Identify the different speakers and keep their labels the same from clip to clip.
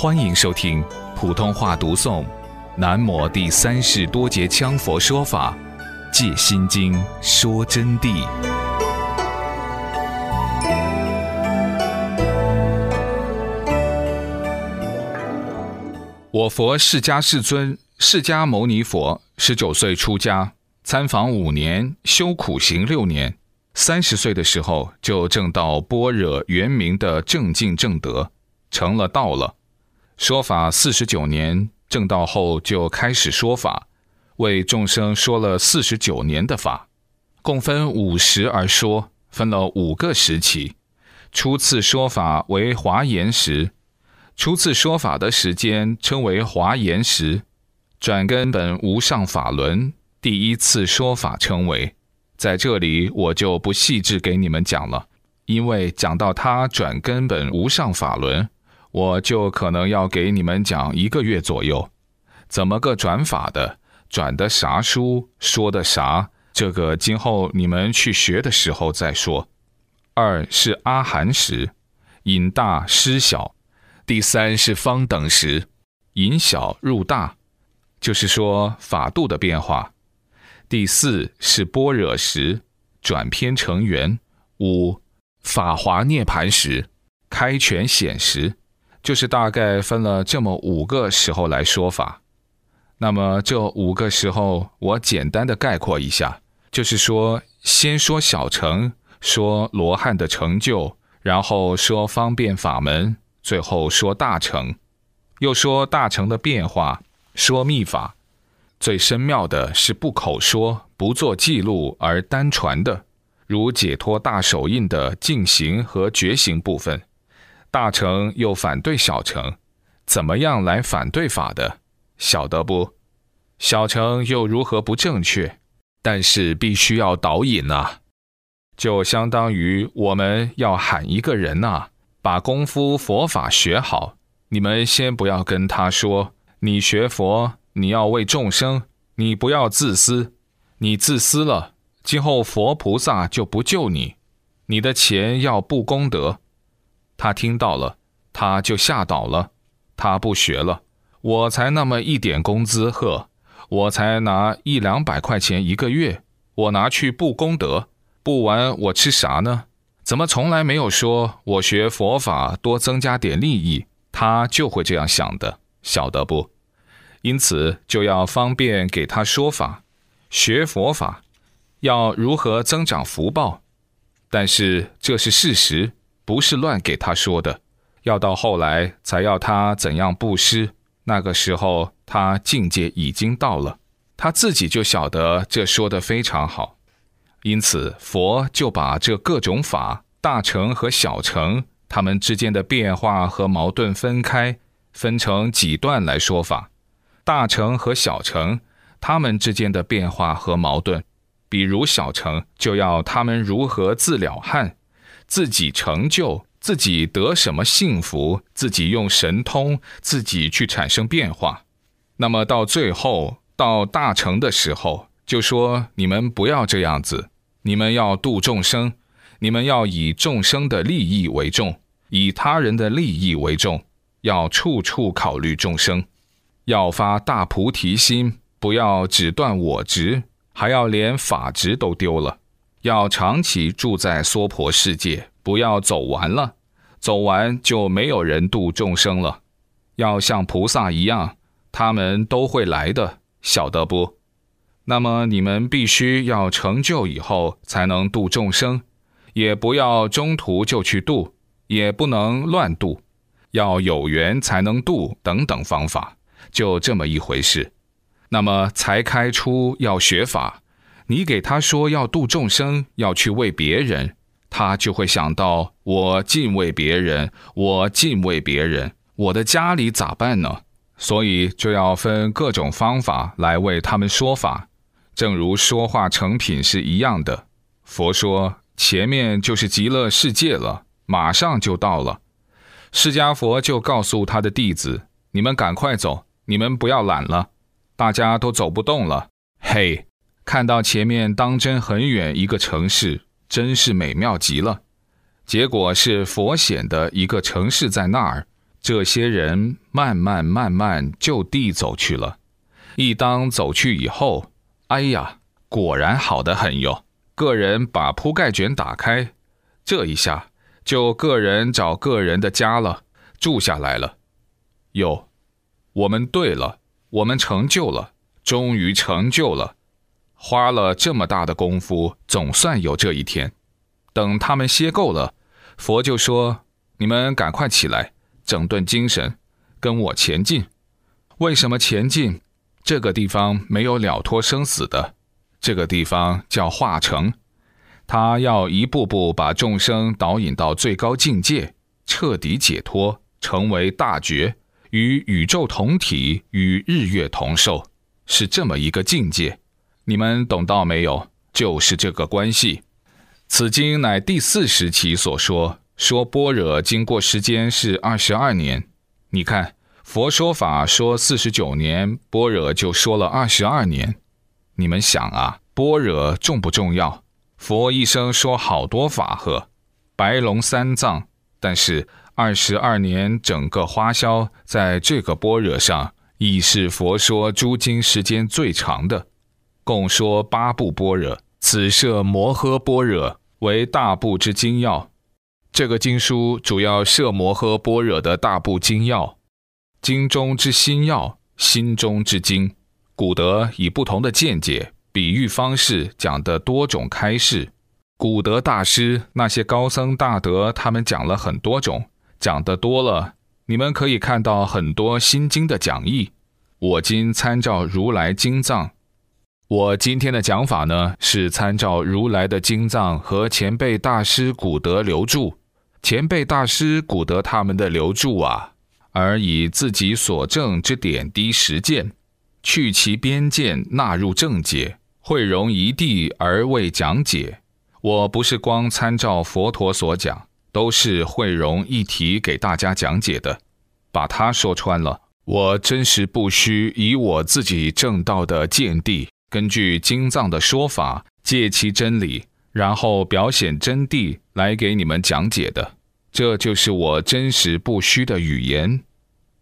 Speaker 1: 欢迎收听普通话读诵《南摩第三世多杰羌佛说法·戒心经》说真谛。我佛释迦世尊，释迦牟尼佛，十九岁出家，参访五年，修苦行六年。三十岁的时候，就证到般若圆明的正境正德，成了道了。说法四十九年，正道后就开始说法，为众生说了四十九年的法，共分五时而说，分了五个时期。初次说法为华严时，初次说法的时间称为华严时。转根本无上法轮，第一次说法称为。在这里我就不细致给你们讲了，因为讲到他转根本无上法轮，我就可能要给你们讲一个月左右。怎么个转法的？转的啥书？说的啥？这个今后你们去学的时候再说。二是阿含时，引大失小；第三是方等时，引小入大，就是说法度的变化。第四是般若时，转偏成圆；五法华涅盘时，开权显实，就是大概分了这么五个时候来说法。那么这五个时候，我简单的概括一下，就是说，先说小乘，说罗汉的成就，然后说方便法门，最后说大乘，又说大乘的变化，说密法。最深妙的是不口说、不做记录而单传的，如解脱大手印的进行和觉行部分。大乘又反对小乘，怎么样来反对法的？晓得不？小乘又如何不正确？但是必须要导引啊，就相当于我们要喊一个人呐，把功夫佛法学好。你们先不要跟他说，你学佛。你要为众生，你不要自私，你自私了，今后佛菩萨就不救你。你的钱要布功德，他听到了，他就吓倒了，他不学了。我才那么一点工资，呵，我才拿一两百块钱一个月，我拿去布功德，不完我吃啥呢？怎么从来没有说我学佛法多增加点利益？他就会这样想的，晓得不？因此，就要方便给他说法，学佛法，要如何增长福报。但是这是事实，不是乱给他说的。要到后来才要他怎样布施，那个时候他境界已经到了，他自己就晓得这说的非常好。因此，佛就把这各种法，大乘和小乘，他们之间的变化和矛盾分开，分成几段来说法。大乘和小乘，他们之间的变化和矛盾，比如小乘就要他们如何自了汉，自己成就，自己得什么幸福，自己用神通，自己去产生变化。那么到最后到大成的时候，就说你们不要这样子，你们要度众生，你们要以众生的利益为重，以他人的利益为重，要处处考虑众生。要发大菩提心，不要只断我执，还要连法执都丢了。要长期住在娑婆世界，不要走完了，走完就没有人度众生了。要像菩萨一样，他们都会来的，晓得不？那么你们必须要成就以后才能度众生，也不要中途就去度，也不能乱度，要有缘才能度，等等方法。就这么一回事，那么才开出要学法，你给他说要度众生，要去为别人，他就会想到我敬畏别人，我敬畏别人，我的家里咋办呢？所以就要分各种方法来为他们说法，正如说话成品是一样的。佛说前面就是极乐世界了，马上就到了，释迦佛就告诉他的弟子：你们赶快走。你们不要懒了，大家都走不动了。嘿，看到前面当真很远一个城市，真是美妙极了。结果是佛显的一个城市在那儿，这些人慢慢慢慢就地走去了。一当走去以后，哎呀，果然好得很哟！个人把铺盖卷打开，这一下就个人找个人的家了，住下来了。哟，我们对了，我们成就了，终于成就了。花了这么大的功夫，总算有这一天。等他们歇够了，佛就说：“你们赶快起来，整顿精神，跟我前进。为什么前进？这个地方没有了脱生死的，这个地方叫化成，他要一步步把众生导引到最高境界，彻底解脱，成为大觉，与宇宙同体，与日月同寿，是这么一个境界。”你们懂到没有？就是这个关系。此经乃第四时期所说，说般若经过时间是二十二年。你看，佛说法说四十九年，般若就说了二十二年。你们想啊，般若重不重要？佛一生说好多法和，白龙三藏，但是二十二年整个花销在这个般若上，已是佛说诸经时间最长的。共说八部般若，此摄摩诃般若为大部之精要。这个经书主要摄摩诃般若的大部精要，经中之心要，心中之经。古德以不同的见解、比喻方式讲的多种开示。古德大师那些高僧大德，他们讲了很多种，讲的多了，你们可以看到很多心经的讲义。我今参照如来经藏。我今天的讲法呢，是参照如来的经藏和前辈大师古德留著，前辈大师古德他们的留著啊，而以自己所证之点滴实践，去其边见，纳入正解，汇容一地而为讲解。我不是光参照佛陀所讲，都是汇容一体给大家讲解的，把它说穿了。我真实不虚以我自己正道的见地。根据经藏的说法，借其真理，然后表显真谛来给你们讲解的，这就是我真实不虚的语言，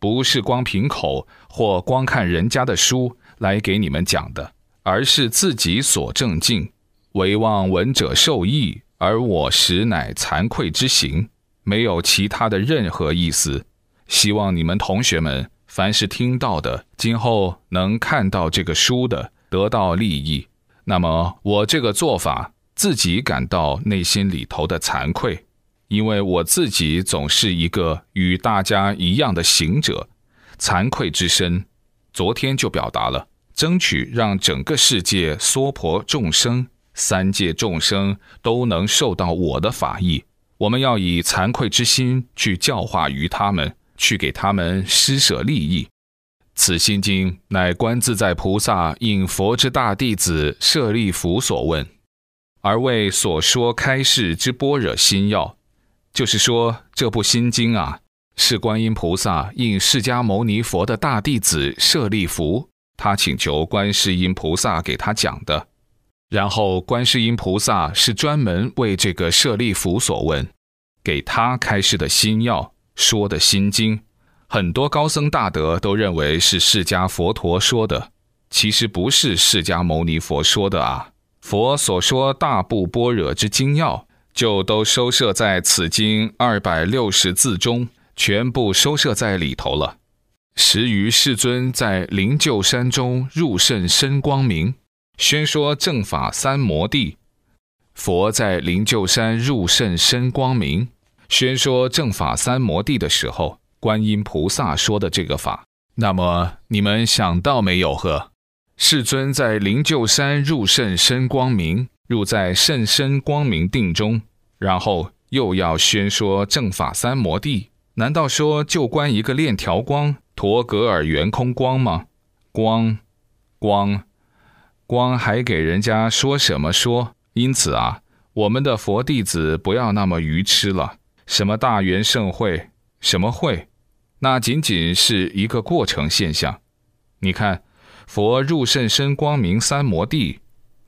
Speaker 1: 不是光凭口或光看人家的书来给你们讲的，而是自己所证境，唯望闻者受益，而我实乃惭愧之行，没有其他的任何意思。希望你们同学们，凡是听到的，今后能看到这个书的。得到利益，那么我这个做法自己感到内心里头的惭愧，因为我自己总是一个与大家一样的行者，惭愧之身，昨天就表达了，争取让整个世界娑婆众生、三界众生都能受到我的法益，我们要以惭愧之心去教化于他们，去给他们施舍利益。此心经乃观自在菩萨应佛之大弟子舍利弗所问，而为所说开示之般若心要。就是说，这部心经啊，是观音菩萨应释迦牟尼佛的大弟子舍利弗，他请求观世音菩萨给他讲的。然后，观世音菩萨是专门为这个舍利弗所问，给他开示的心要说的心经。很多高僧大德都认为是释迦佛陀说的，其实不是释迦牟尼佛说的啊。佛所说大部般若之精要，就都收摄在此经二百六十字中，全部收摄在里头了。时于世尊在灵鹫山中入甚深光明，宣说正法三摩地。佛在灵鹫山入甚深光明，宣说正法三摩地的时候。观音菩萨说的这个法，那么你们想到没有？呵，世尊在灵鹫山入甚深光明，入在甚深光明定中，然后又要宣说正法三摩地，难道说就观一个链条光、陀格尔圆空光吗？光，光，光，还给人家说什么说？因此啊，我们的佛弟子不要那么愚痴了。什么大圆盛会？什么会？那仅仅是一个过程现象。你看，佛入甚深光明三摩地，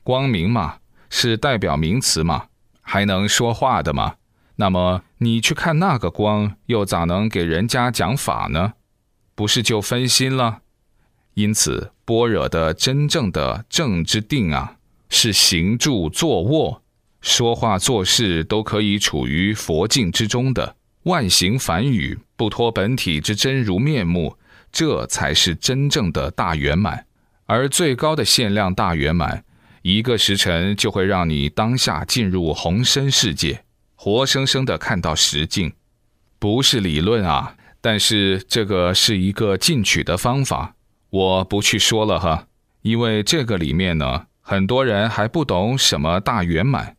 Speaker 1: 光明嘛，是代表名词嘛，还能说话的吗？那么你去看那个光，又咋能给人家讲法呢？不是就分心了？因此，般若的真正的正之定啊，是行住坐卧、说话做事都可以处于佛境之中的，万行梵语不脱本体之真如面目，这才是真正的大圆满。而最高的限量大圆满，一个时辰就会让你当下进入红身世界。活生生的看到实境，不是理论啊！但是这个是一个进取的方法，我不去说了哈，因为这个里面呢，很多人还不懂什么大圆满，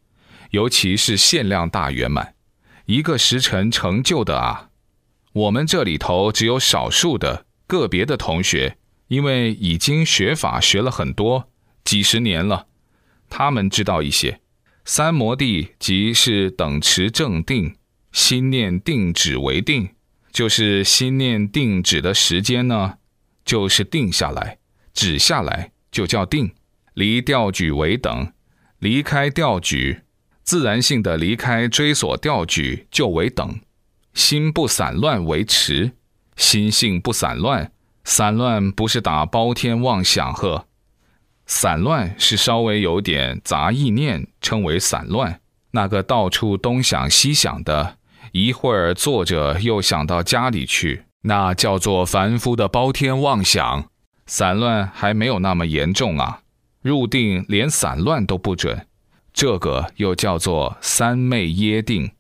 Speaker 1: 尤其是限量大圆满，一个时辰成就的啊。我们这里头只有少数的个别的同学，因为已经学法学了很多几十年了，他们知道一些。三摩地即是等持正定，心念定止为定，就是心念定止的时间呢，就是定下来，止下来就叫定。离调举为等，离开调举，自然性的离开追索调举就为等。心不散乱为持，心性不散乱，散乱不是打包天妄想呵。散乱是稍微有点杂意念，称为散乱。那个到处东想西想的，一会儿坐着又想到家里去，那叫做凡夫的包天妄想。散乱还没有那么严重啊，入定连散乱都不准，这个又叫做三昧耶定。